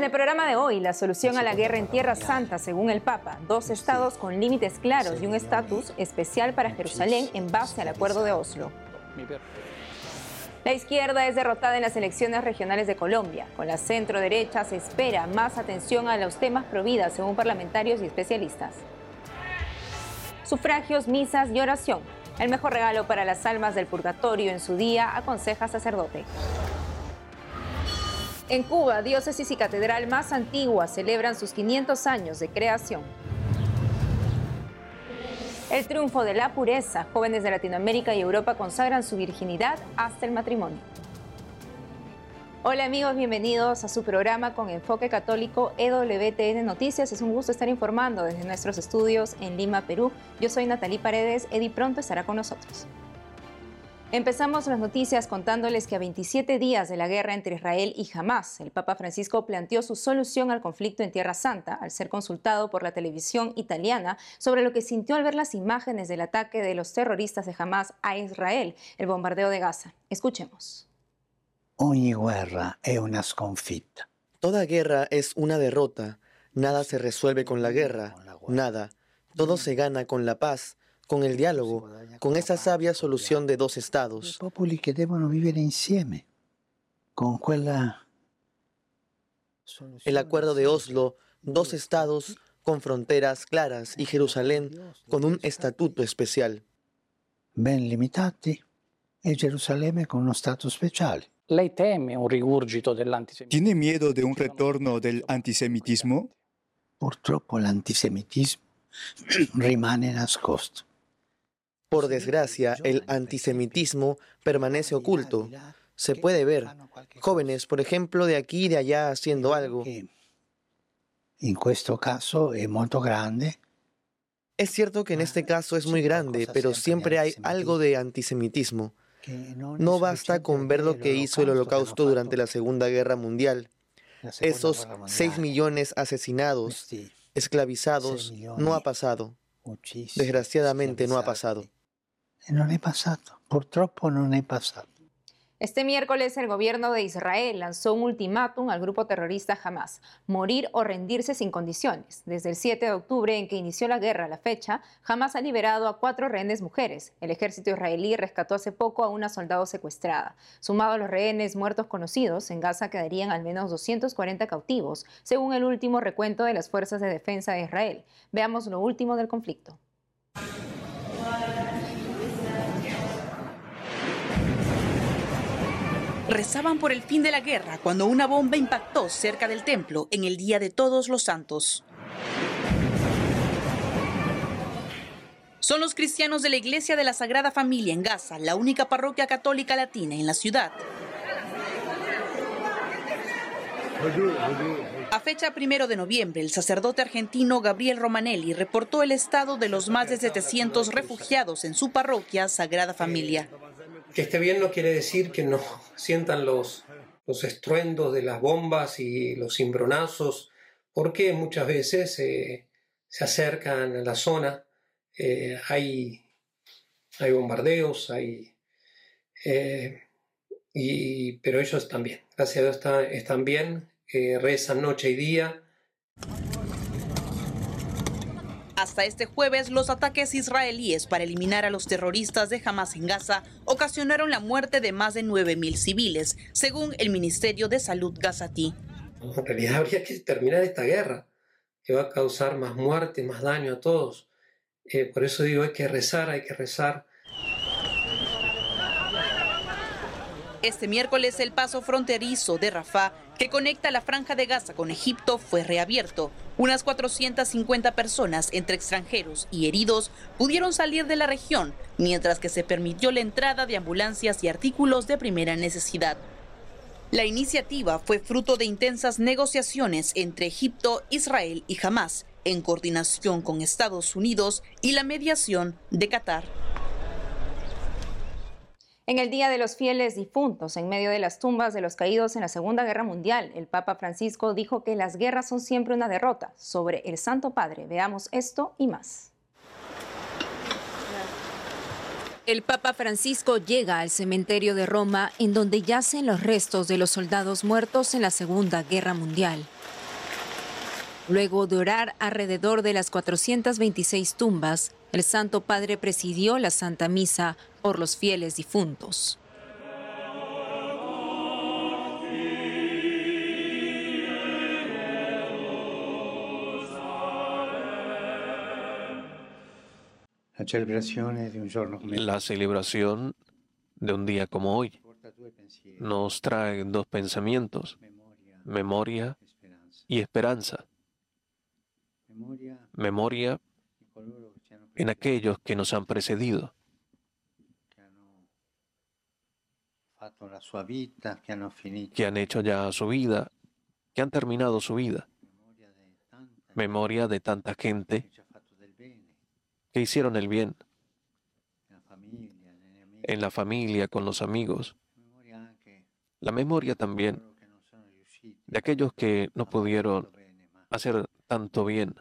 En el programa de hoy, la solución a la guerra en Tierra Santa, según el Papa, dos estados con límites claros y un estatus especial para Jerusalén en base al Acuerdo de Oslo. La izquierda es derrotada en las elecciones regionales de Colombia. Con la centro derecha se espera más atención a los temas prohibidos, según parlamentarios y especialistas. Sufragios, misas y oración. El mejor regalo para las almas del purgatorio en su día, aconseja sacerdote. En Cuba, diócesis y catedral más antigua celebran sus 500 años de creación. El triunfo de la pureza. Jóvenes de Latinoamérica y Europa consagran su virginidad hasta el matrimonio. Hola amigos, bienvenidos a su programa con enfoque católico EWTN Noticias. Es un gusto estar informando desde nuestros estudios en Lima, Perú. Yo soy Natalie Paredes. Edi pronto estará con nosotros. Empezamos las noticias contándoles que a 27 días de la guerra entre Israel y Hamas, el Papa Francisco planteó su solución al conflicto en Tierra Santa al ser consultado por la televisión italiana sobre lo que sintió al ver las imágenes del ataque de los terroristas de Hamas a Israel, el bombardeo de Gaza. Escuchemos. Ogni guerra è una sconfitta. Toda guerra es una derrota. Nada se resuelve con la guerra. Nada. Todo se gana con la paz con el diálogo, con esa sabia solución de dos estados. Che devono vivere insieme, con quella... El acuerdo de Oslo, dos estados con fronteras claras y Jerusalén con un estatuto especial. Ben limitati e Gerusalemme con uno status speciale. ¿Lei teme un rigurgito dell'antisemitismo? ¿Tiene miedo de un retorno del antisemitismo? Purtroppo l'antisemitismo rimane nascosto. Por desgracia, el antisemitismo permanece oculto. Se puede ver jóvenes, por ejemplo, de aquí y de allá haciendo algo. En este caso es muy grande. Es cierto que en este caso es muy grande, pero siempre hay algo de antisemitismo. No basta con ver lo que hizo el holocausto durante la Segunda Guerra Mundial. Esos 6 millones asesinados, esclavizados, no ha pasado. Desgraciadamente no ha pasado. No è pasado. Purtroppo non è pasado. Este miércoles el gobierno de Israel lanzó un ultimátum al grupo terrorista Hamas, morir o rendirse sin condiciones. Desde el 7 de octubre en que inició la guerra la fecha, Hamas ha liberado a cuatro rehenes mujeres. El ejército israelí rescató hace poco a una soldado secuestrada. Sumado a los rehenes muertos conocidos, en Gaza quedarían al menos 240 cautivos, según el último recuento de las Fuerzas de Defensa de Israel. Veamos lo último del conflicto. Rezaban por el fin de la guerra cuando una bomba impactó cerca del templo en el Día de Todos los Santos. Son los cristianos de la Iglesia de la Sagrada Familia en Gaza, la única parroquia católica latina en la ciudad. A fecha primero de noviembre, el sacerdote argentino Gabriel Romanelli reportó el estado de los más de 700 refugiados en su parroquia Sagrada Familia. Que esté bien no quiere decir que no sientan los, los estruendos de las bombas y los cimbronazos, porque muchas veces eh, se acercan a la zona, eh, hay, hay bombardeos, hay, eh, y, pero ellos están bien, gracias a Dios están, están bien, rezan noche y día. Hasta este jueves, los ataques israelíes para eliminar a los terroristas de Hamas en Gaza ocasionaron la muerte de más de 9.000 civiles, según el Ministerio de Salud gazatí. En realidad habría que terminar esta guerra, que va a causar más muerte, más daño a todos. Eh, por eso digo, hay que rezar, hay que rezar Este miércoles el paso fronterizo de Rafah, que conecta la franja de Gaza con Egipto, fue reabierto. Unas 450 personas, entre extranjeros y heridos, pudieron salir de la región, mientras que se permitió la entrada de ambulancias y artículos de primera necesidad. La iniciativa fue fruto de intensas negociaciones entre Egipto, Israel y Hamas, en coordinación con Estados Unidos y la mediación de Qatar. En el Día de los Fieles Difuntos, en medio de las tumbas de los caídos en la Segunda Guerra Mundial, el Papa Francisco dijo que las guerras son siempre una derrota. Sobre el Santo Padre, veamos esto y más. El Papa Francisco llega al cementerio de Roma, en donde yacen los restos de los soldados muertos en la Segunda Guerra Mundial. Luego de orar alrededor de las 426 tumbas, el Santo Padre presidió la Santa Misa por los fieles difuntos. La celebración de un día como hoy nos trae dos pensamientos, memoria y esperanza. Memoria en aquellos que nos han precedido, que han hecho ya su vida, que han terminado su vida. Memoria de tanta gente que hicieron el bien en la familia, con los amigos. La memoria también de aquellos que no pudieron hacer tanto bien.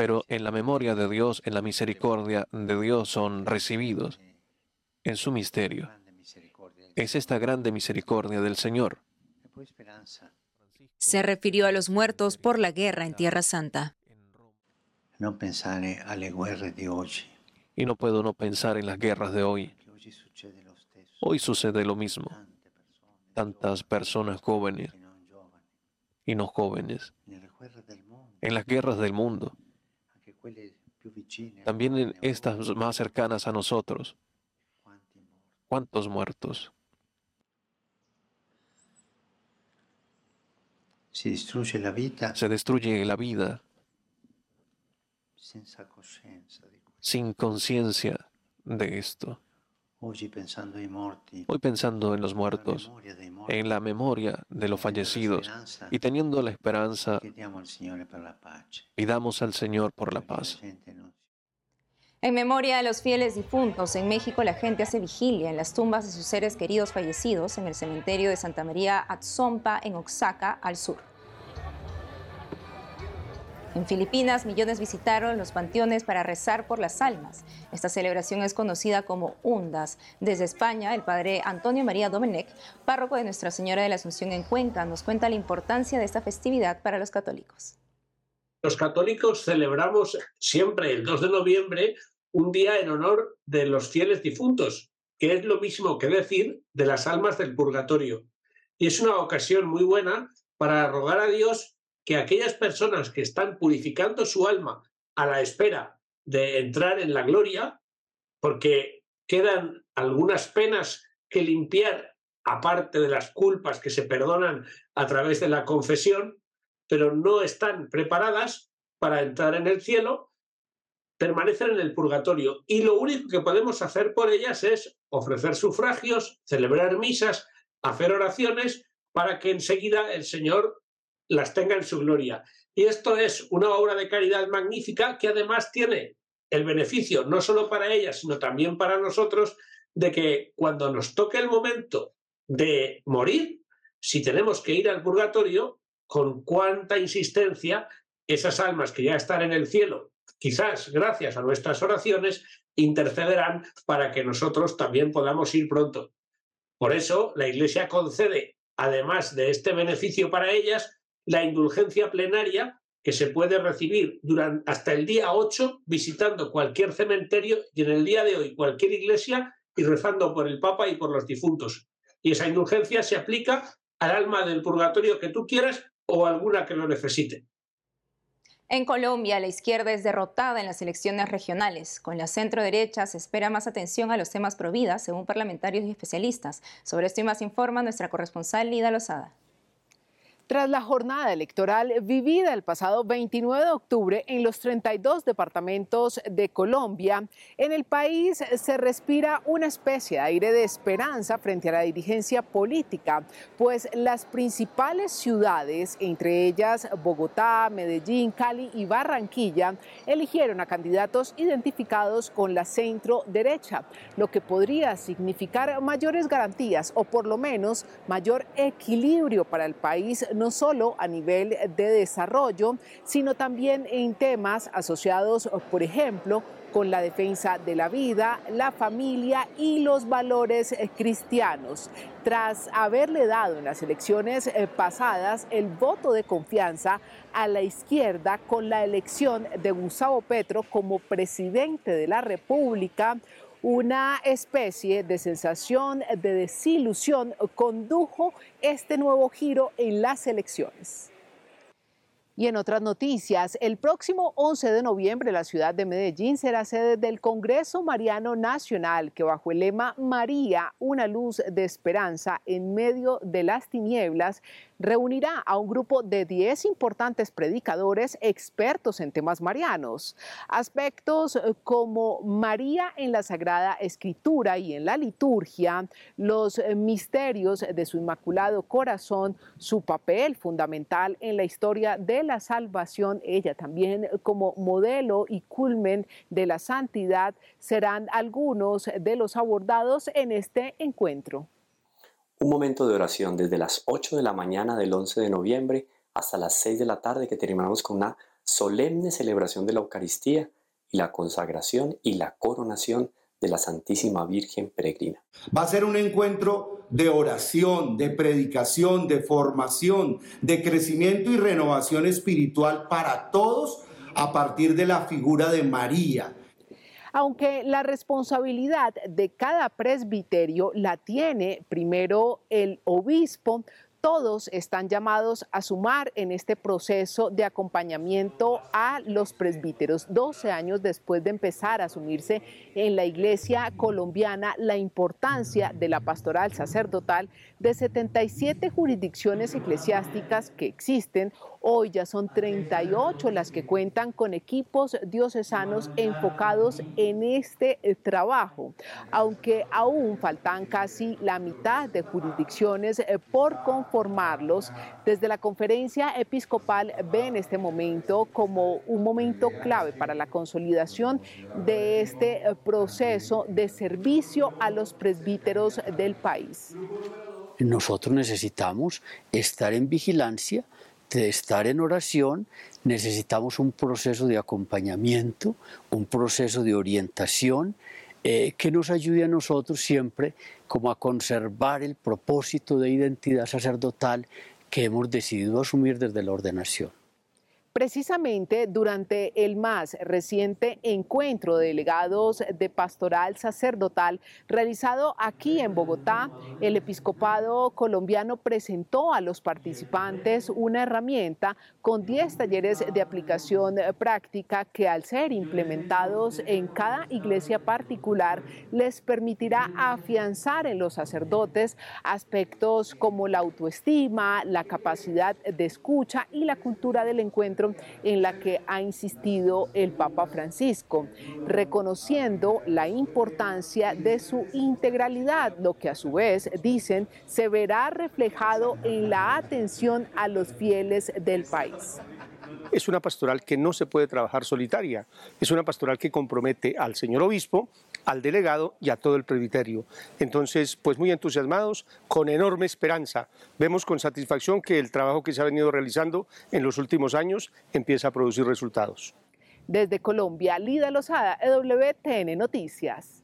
Pero en la memoria de Dios, en la misericordia de Dios son recibidos en su misterio. Es esta grande misericordia del Señor. Se refirió a los muertos por la guerra en Tierra Santa. No pensar a las guerras de hoy. Y no puedo no pensar en las guerras de hoy. Hoy sucede lo mismo. Tantas personas jóvenes y no jóvenes. En las guerras del mundo. También en estas más cercanas a nosotros. ¿Cuántos muertos? Se destruye la vida. Se destruye la vida sin conciencia de esto. Hoy pensando en los muertos, en la memoria de los fallecidos y teniendo la esperanza, pidamos al Señor por la paz. En memoria de los fieles difuntos, en México la gente hace vigilia en las tumbas de sus seres queridos fallecidos en el cementerio de Santa María Atzompa en Oaxaca, al sur. En Filipinas, millones visitaron los panteones para rezar por las almas. Esta celebración es conocida como Undas. Desde España, el padre Antonio María Domenech, párroco de Nuestra Señora de la Asunción en Cuenca, nos cuenta la importancia de esta festividad para los católicos. Los católicos celebramos siempre el 2 de noviembre un día en honor de los fieles difuntos, que es lo mismo que decir de las almas del purgatorio. Y es una ocasión muy buena para rogar a Dios que aquellas personas que están purificando su alma a la espera de entrar en la gloria, porque quedan algunas penas que limpiar, aparte de las culpas que se perdonan a través de la confesión, pero no están preparadas para entrar en el cielo, permanecen en el purgatorio. Y lo único que podemos hacer por ellas es ofrecer sufragios, celebrar misas, hacer oraciones, para que enseguida el Señor las tenga en su gloria. Y esto es una obra de caridad magnífica que además tiene el beneficio, no solo para ellas, sino también para nosotros, de que cuando nos toque el momento de morir, si tenemos que ir al purgatorio, con cuánta insistencia esas almas que ya están en el cielo, quizás gracias a nuestras oraciones, intercederán para que nosotros también podamos ir pronto. Por eso la Iglesia concede, además de este beneficio para ellas, la indulgencia plenaria que se puede recibir durante, hasta el día 8 visitando cualquier cementerio y en el día de hoy cualquier iglesia y rezando por el Papa y por los difuntos. Y esa indulgencia se aplica al alma del purgatorio que tú quieras o alguna que lo necesite. En Colombia, la izquierda es derrotada en las elecciones regionales. Con la centro derecha se espera más atención a los temas providas, según parlamentarios y especialistas. Sobre esto y más informa nuestra corresponsal Lida Lozada. Tras la jornada electoral vivida el pasado 29 de octubre en los 32 departamentos de Colombia, en el país se respira una especie de aire de esperanza frente a la dirigencia política, pues las principales ciudades, entre ellas Bogotá, Medellín, Cali y Barranquilla, eligieron a candidatos identificados con la centro derecha, lo que podría significar mayores garantías o por lo menos mayor equilibrio para el país no solo a nivel de desarrollo, sino también en temas asociados, por ejemplo, con la defensa de la vida, la familia y los valores eh, cristianos. Tras haberle dado en las elecciones eh, pasadas el voto de confianza a la izquierda con la elección de Gustavo Petro como presidente de la República, una especie de sensación de desilusión condujo este nuevo giro en las elecciones. Y en otras noticias, el próximo 11 de noviembre la ciudad de Medellín será sede del Congreso Mariano Nacional, que bajo el lema María, una luz de esperanza en medio de las tinieblas, reunirá a un grupo de 10 importantes predicadores expertos en temas marianos. Aspectos eh, como María en la Sagrada Escritura y en la liturgia, los eh, misterios de su Inmaculado Corazón, su papel fundamental en la historia de la salvación, ella también como modelo y culmen de la santidad, serán algunos de los abordados en este encuentro. Un momento de oración desde las 8 de la mañana del 11 de noviembre hasta las 6 de la tarde que terminamos con una solemne celebración de la Eucaristía y la consagración y la coronación de la Santísima Virgen Peregrina. Va a ser un encuentro de oración, de predicación, de formación, de crecimiento y renovación espiritual para todos a partir de la figura de María, aunque la responsabilidad de cada presbiterio la tiene primero el obispo, todos están llamados a sumar en este proceso de acompañamiento a los presbíteros. 12 años después de empezar a asumirse en la iglesia colombiana la importancia de la pastoral sacerdotal de 77 jurisdicciones eclesiásticas que existen, Hoy ya son 38 las que cuentan con equipos diocesanos enfocados en este eh, trabajo, aunque aún faltan casi la mitad de jurisdicciones eh, por conformarlos. Desde la conferencia episcopal ven este momento como un momento clave para la consolidación de este eh, proceso de servicio a los presbíteros del país. Nosotros necesitamos estar en vigilancia de estar en oración necesitamos un proceso de acompañamiento, un proceso de orientación eh, que nos ayude a nosotros siempre como a conservar el propósito de identidad sacerdotal que hemos decidido asumir desde la ordenación. Precisamente durante el más reciente encuentro de delegados de pastoral sacerdotal realizado aquí en Bogotá, el episcopado colombiano presentó a los participantes una herramienta con 10 talleres de aplicación práctica que al ser implementados en cada iglesia particular les permitirá afianzar en los sacerdotes aspectos como la autoestima, la capacidad de escucha y la cultura del en la que ha insistido el Papa Francisco, reconociendo la importancia de su integralidad, lo que a su vez, dicen, se verá reflejado en la atención a los fieles del país. Es una pastoral que no se puede trabajar solitaria, es una pastoral que compromete al señor obispo, al delegado y a todo el presbiterio. Entonces, pues muy entusiasmados, con enorme esperanza. Vemos con satisfacción que el trabajo que se ha venido realizando en los últimos años empieza a producir resultados. Desde Colombia, Lida Lozada, EWTN Noticias.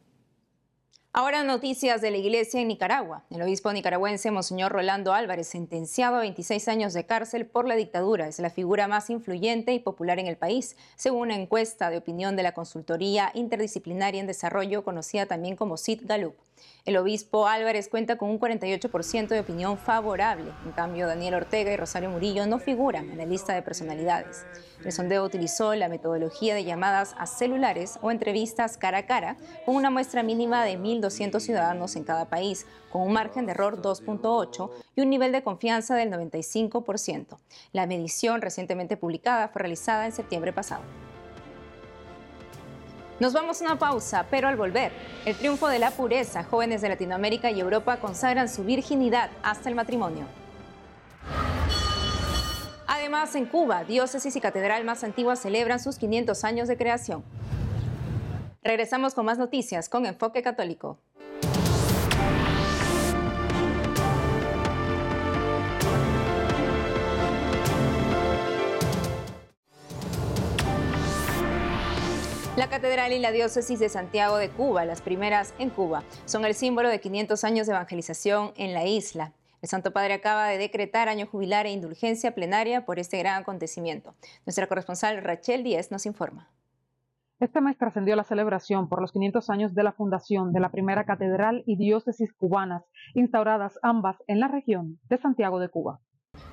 Ahora noticias de la iglesia en Nicaragua. El obispo nicaragüense Monseñor Rolando Álvarez, sentenciado a 26 años de cárcel por la dictadura, es la figura más influyente y popular en el país, según una encuesta de opinión de la consultoría interdisciplinaria en desarrollo conocida también como CIT Galup. El obispo Álvarez cuenta con un 48% de opinión favorable. En cambio, Daniel Ortega y Rosario Murillo no figuran en la lista de personalidades. El sondeo utilizó la metodología de llamadas a celulares o entrevistas cara a cara con una muestra mínima de 1.200 ciudadanos en cada país, con un margen de error 2.8 y un nivel de confianza del 95%. La medición recientemente publicada fue realizada en septiembre pasado. Nos vamos a una pausa, pero al volver, el triunfo de la pureza, jóvenes de Latinoamérica y Europa consagran su virginidad hasta el matrimonio. Además, en Cuba, diócesis y catedral más antigua celebran sus 500 años de creación. Regresamos con más noticias con Enfoque Católico. La catedral y la diócesis de Santiago de Cuba, las primeras en Cuba, son el símbolo de 500 años de evangelización en la isla. El Santo Padre acaba de decretar año jubilar e indulgencia plenaria por este gran acontecimiento. Nuestra corresponsal Rachel Díez nos informa. Este mes trascendió la celebración por los 500 años de la fundación de la primera catedral y diócesis cubanas, instauradas ambas en la región de Santiago de Cuba.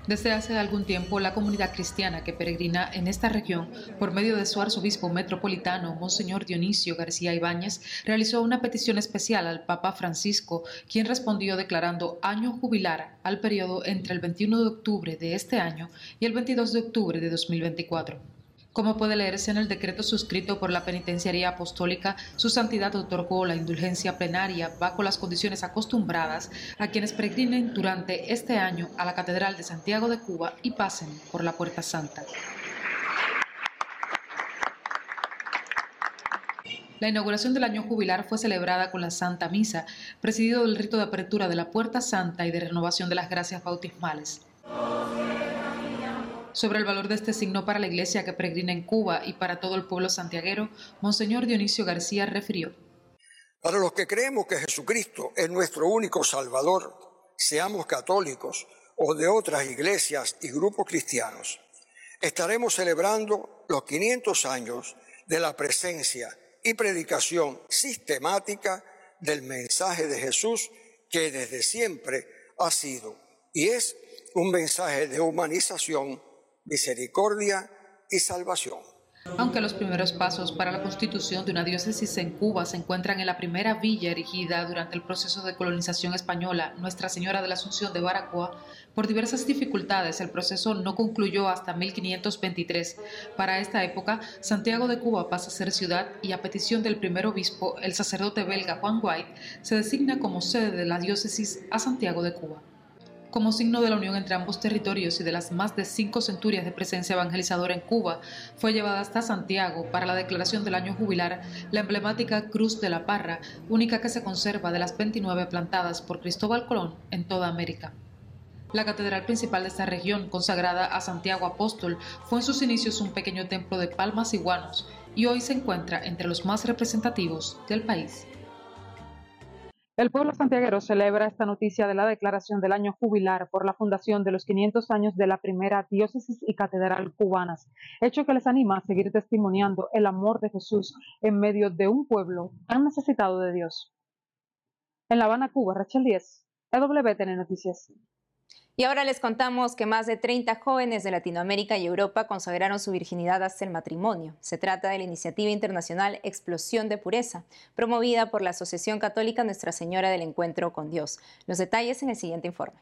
Desde hace algún tiempo, la comunidad cristiana que peregrina en esta región, por medio de su arzobispo metropolitano, Monseñor Dionisio García Ibáñez, realizó una petición especial al Papa Francisco, quien respondió declarando año jubilar al periodo entre el 21 de octubre de este año y el 22 de octubre de 2024. Como puede leerse en el decreto suscrito por la Penitenciaría Apostólica, su santidad otorgó la indulgencia plenaria bajo las condiciones acostumbradas a quienes peregrinen durante este año a la Catedral de Santiago de Cuba y pasen por la Puerta Santa. La inauguración del año jubilar fue celebrada con la Santa Misa, presidido del rito de apertura de la Puerta Santa y de renovación de las gracias bautismales. Sobre el valor de este signo para la iglesia que peregrina en Cuba y para todo el pueblo santiaguero, Monseñor Dionisio García refirió. Para los que creemos que Jesucristo es nuestro único Salvador, seamos católicos o de otras iglesias y grupos cristianos, estaremos celebrando los 500 años de la presencia y predicación sistemática del mensaje de Jesús que desde siempre ha sido y es un mensaje de humanización misericordia y salvación. Aunque los primeros pasos para la constitución de una diócesis en Cuba se encuentran en la primera villa erigida durante el proceso de colonización española, Nuestra Señora de la Asunción de Baracoa, por diversas dificultades el proceso no concluyó hasta 1523. Para esta época, Santiago de Cuba pasa a ser ciudad y a petición del primer obispo, el sacerdote belga Juan White, se designa como sede de la diócesis a Santiago de Cuba como signo de la unión entre ambos territorios y de las más de cinco centurias de presencia evangelizadora en Cuba, fue llevada hasta Santiago para la declaración del año jubilar la emblemática Cruz de la Parra, única que se conserva de las 29 plantadas por Cristóbal Colón en toda América. La catedral principal de esta región, consagrada a Santiago Apóstol, fue en sus inicios un pequeño templo de palmas y guanos y hoy se encuentra entre los más representativos del país. El pueblo santiaguero celebra esta noticia de la declaración del año jubilar por la fundación de los 500 años de la primera diócesis y catedral cubanas, hecho que les anima a seguir testimoniando el amor de Jesús en medio de un pueblo tan necesitado de Dios. En La Habana, Cuba, Rachel 10, EWTN Noticias. Y ahora les contamos que más de 30 jóvenes de Latinoamérica y Europa consagraron su virginidad hasta el matrimonio. Se trata de la iniciativa internacional Explosión de Pureza, promovida por la Asociación Católica Nuestra Señora del Encuentro con Dios. Los detalles en el siguiente informe.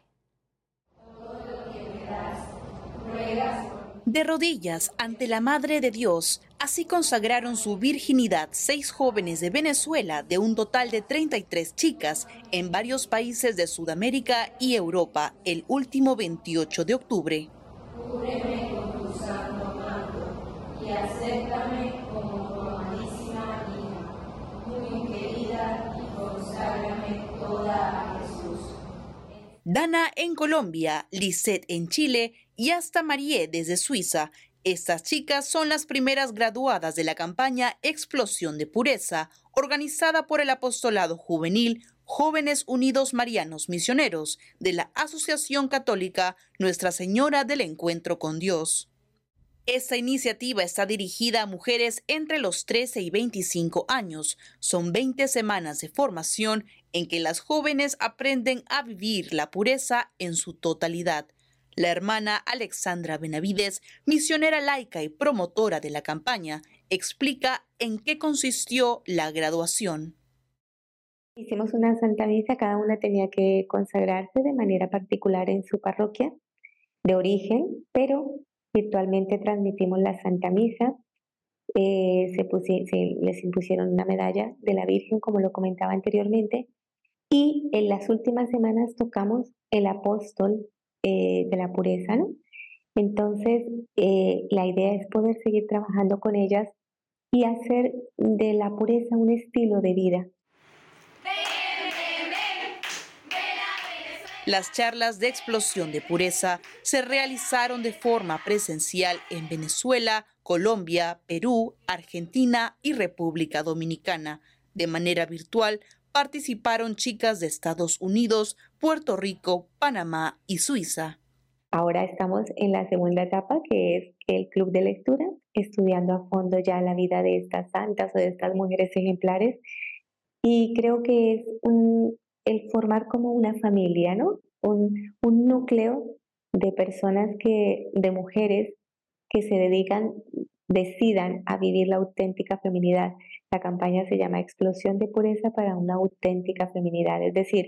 De rodillas ante la Madre de Dios, así consagraron su virginidad seis jóvenes de Venezuela de un total de 33 chicas en varios países de Sudamérica y Europa el último 28 de octubre. Dana en Colombia, Lisette en Chile y hasta Marie desde Suiza. Estas chicas son las primeras graduadas de la campaña Explosión de Pureza, organizada por el Apostolado Juvenil Jóvenes Unidos Marianos Misioneros de la Asociación Católica Nuestra Señora del Encuentro con Dios. Esta iniciativa está dirigida a mujeres entre los 13 y 25 años. Son 20 semanas de formación en que las jóvenes aprenden a vivir la pureza en su totalidad. La hermana Alexandra Benavides, misionera laica y promotora de la campaña, explica en qué consistió la graduación. Hicimos una santa misa, cada una tenía que consagrarse de manera particular en su parroquia de origen, pero virtualmente transmitimos la santa misa. Eh, se, les impusieron una medalla de la Virgen, como lo comentaba anteriormente, y en las últimas semanas tocamos el apóstol eh, de la pureza. Entonces, eh, la idea es poder seguir trabajando con ellas y hacer de la pureza un estilo de vida. Las charlas de explosión de pureza se realizaron de forma presencial en Venezuela, Colombia, Perú, Argentina y República Dominicana. De manera virtual participaron chicas de Estados Unidos, Puerto Rico, Panamá y Suiza. Ahora estamos en la segunda etapa, que es el club de lectura, estudiando a fondo ya la vida de estas santas o de estas mujeres ejemplares. Y creo que es un, el formar como una familia, ¿no? Un, un núcleo de personas que, de mujeres que se dedican, decidan a vivir la auténtica feminidad. La campaña se llama Explosión de Pureza para una auténtica feminidad, es decir,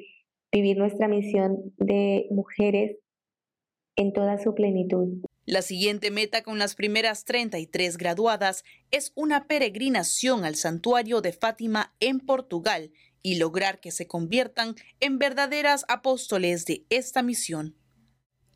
vivir nuestra misión de mujeres en toda su plenitud. La siguiente meta con las primeras 33 graduadas es una peregrinación al santuario de Fátima en Portugal y lograr que se conviertan en verdaderas apóstoles de esta misión.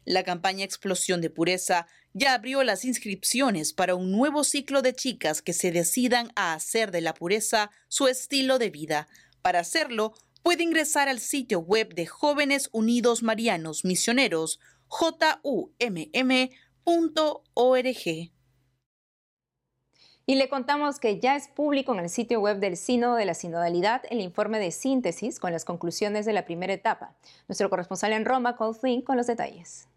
La campaña Explosión de Pureza ya abrió las inscripciones para un nuevo ciclo de chicas que se decidan a hacer de la pureza su estilo de vida. Para hacerlo, puede ingresar al sitio web de Jóvenes Unidos Marianos Misioneros, jumm.org. Y le contamos que ya es público en el sitio web del Sínodo de la Sinodalidad el informe de síntesis con las conclusiones de la primera etapa. Nuestro corresponsal en Roma, Cole Flynn, con los detalles.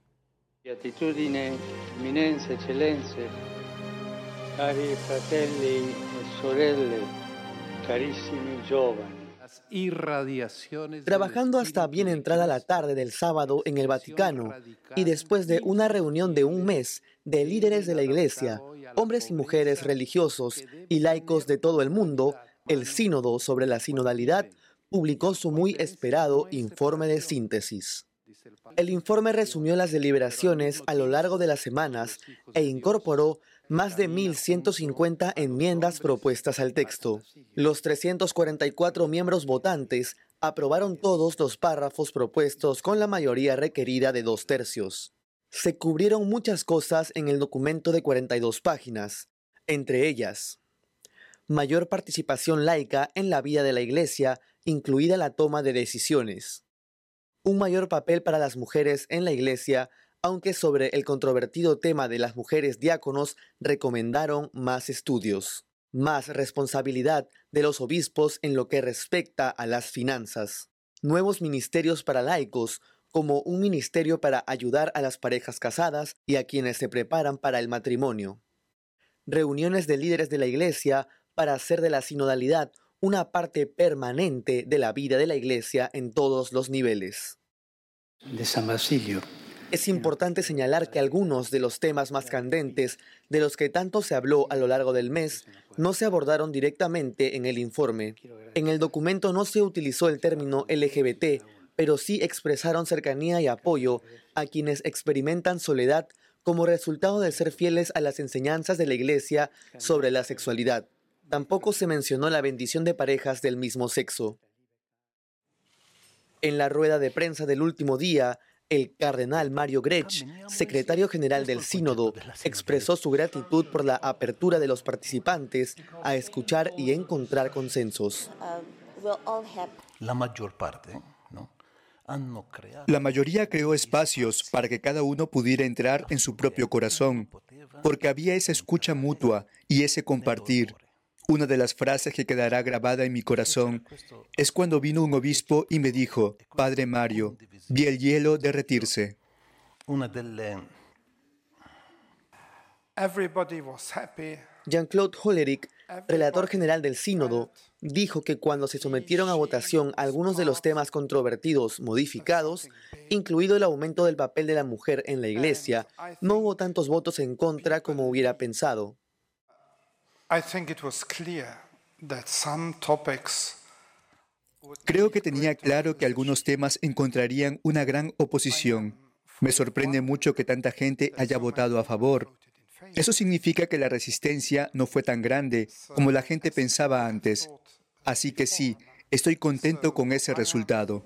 Beatitudine, eminenze, eccellenze, cari fratelli e sorelle, carissimi giovani. Trabajando hasta bien entrada la tarde del sábado en el Vaticano y después de una reunión de un mes de líderes de la Iglesia, hombres y mujeres religiosos y laicos de todo el mundo, el Sínodo sobre la Sinodalidad publicó su muy esperado informe de síntesis. El informe resumió las deliberaciones a lo largo de las semanas e incorporó más de 1.150 enmiendas propuestas al texto. Los 344 miembros votantes aprobaron todos los párrafos propuestos con la mayoría requerida de dos tercios. Se cubrieron muchas cosas en el documento de 42 páginas, entre ellas, mayor participación laica en la vida de la Iglesia, incluida la toma de decisiones, un mayor papel para las mujeres en la Iglesia, aunque sobre el controvertido tema de las mujeres diáconos recomendaron más estudios, más responsabilidad de los obispos en lo que respecta a las finanzas, nuevos ministerios para laicos, como un ministerio para ayudar a las parejas casadas y a quienes se preparan para el matrimonio, reuniones de líderes de la Iglesia para hacer de la sinodalidad una parte permanente de la vida de la Iglesia en todos los niveles. De San Basilio es importante señalar que algunos de los temas más candentes de los que tanto se habló a lo largo del mes no se abordaron directamente en el informe. En el documento no se utilizó el término LGBT, pero sí expresaron cercanía y apoyo a quienes experimentan soledad como resultado de ser fieles a las enseñanzas de la Iglesia sobre la sexualidad. Tampoco se mencionó la bendición de parejas del mismo sexo. En la rueda de prensa del último día, el cardenal Mario Grech, secretario general del Sínodo, expresó su gratitud por la apertura de los participantes a escuchar y encontrar consensos. La mayor parte la mayoría creó espacios para que cada uno pudiera entrar en su propio corazón, porque había esa escucha mutua y ese compartir. Una de las frases que quedará grabada en mi corazón es cuando vino un obispo y me dijo, Padre Mario, vi el hielo derretirse. Jean-Claude Hollerich, relator general del Sínodo, dijo que cuando se sometieron a votación algunos de los temas controvertidos modificados, incluido el aumento del papel de la mujer en la Iglesia, no hubo tantos votos en contra como hubiera pensado. Creo que tenía claro que algunos temas encontrarían una gran oposición. Me sorprende mucho que tanta gente haya votado a favor. Eso significa que la resistencia no fue tan grande como la gente pensaba antes. Así que sí, estoy contento con ese resultado.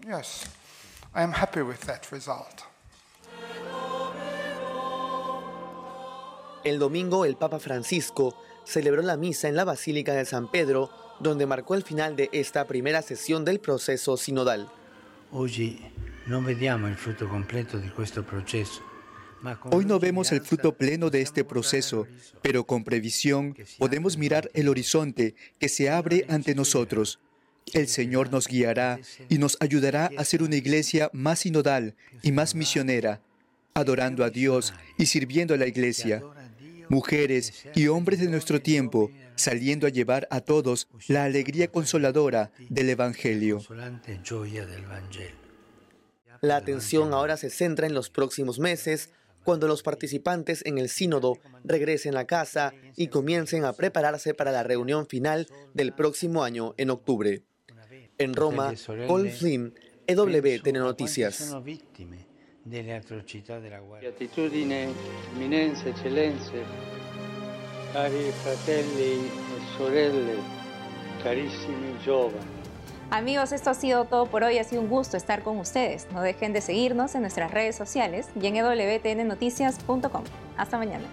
El domingo el Papa Francisco celebró la misa en la Basílica de San Pedro, donde marcó el final de esta primera sesión del proceso sinodal. Hoy Hoy no vemos el fruto pleno de este proceso, pero con previsión podemos mirar el horizonte que se abre ante nosotros. El Señor nos guiará y nos ayudará a ser una iglesia más sinodal y más misionera, adorando a Dios y sirviendo a la iglesia. Mujeres y hombres de nuestro tiempo, saliendo a llevar a todos la alegría consoladora del Evangelio. La atención ahora se centra en los próximos meses, cuando los participantes en el sínodo regresen a casa y comiencen a prepararse para la reunión final del próximo año en octubre. En Roma, Paul Flynn, EWTN Noticias. Beatitudine, eminenze, eccellenze, cari fratelli e sorelle, carissimi giovani. Amigos, esto ha sido todo por hoy. Ha sido un gusto estar con ustedes. No dejen de seguirnos en nuestras redes sociales y en wtnnoticias.com. Hasta mañana.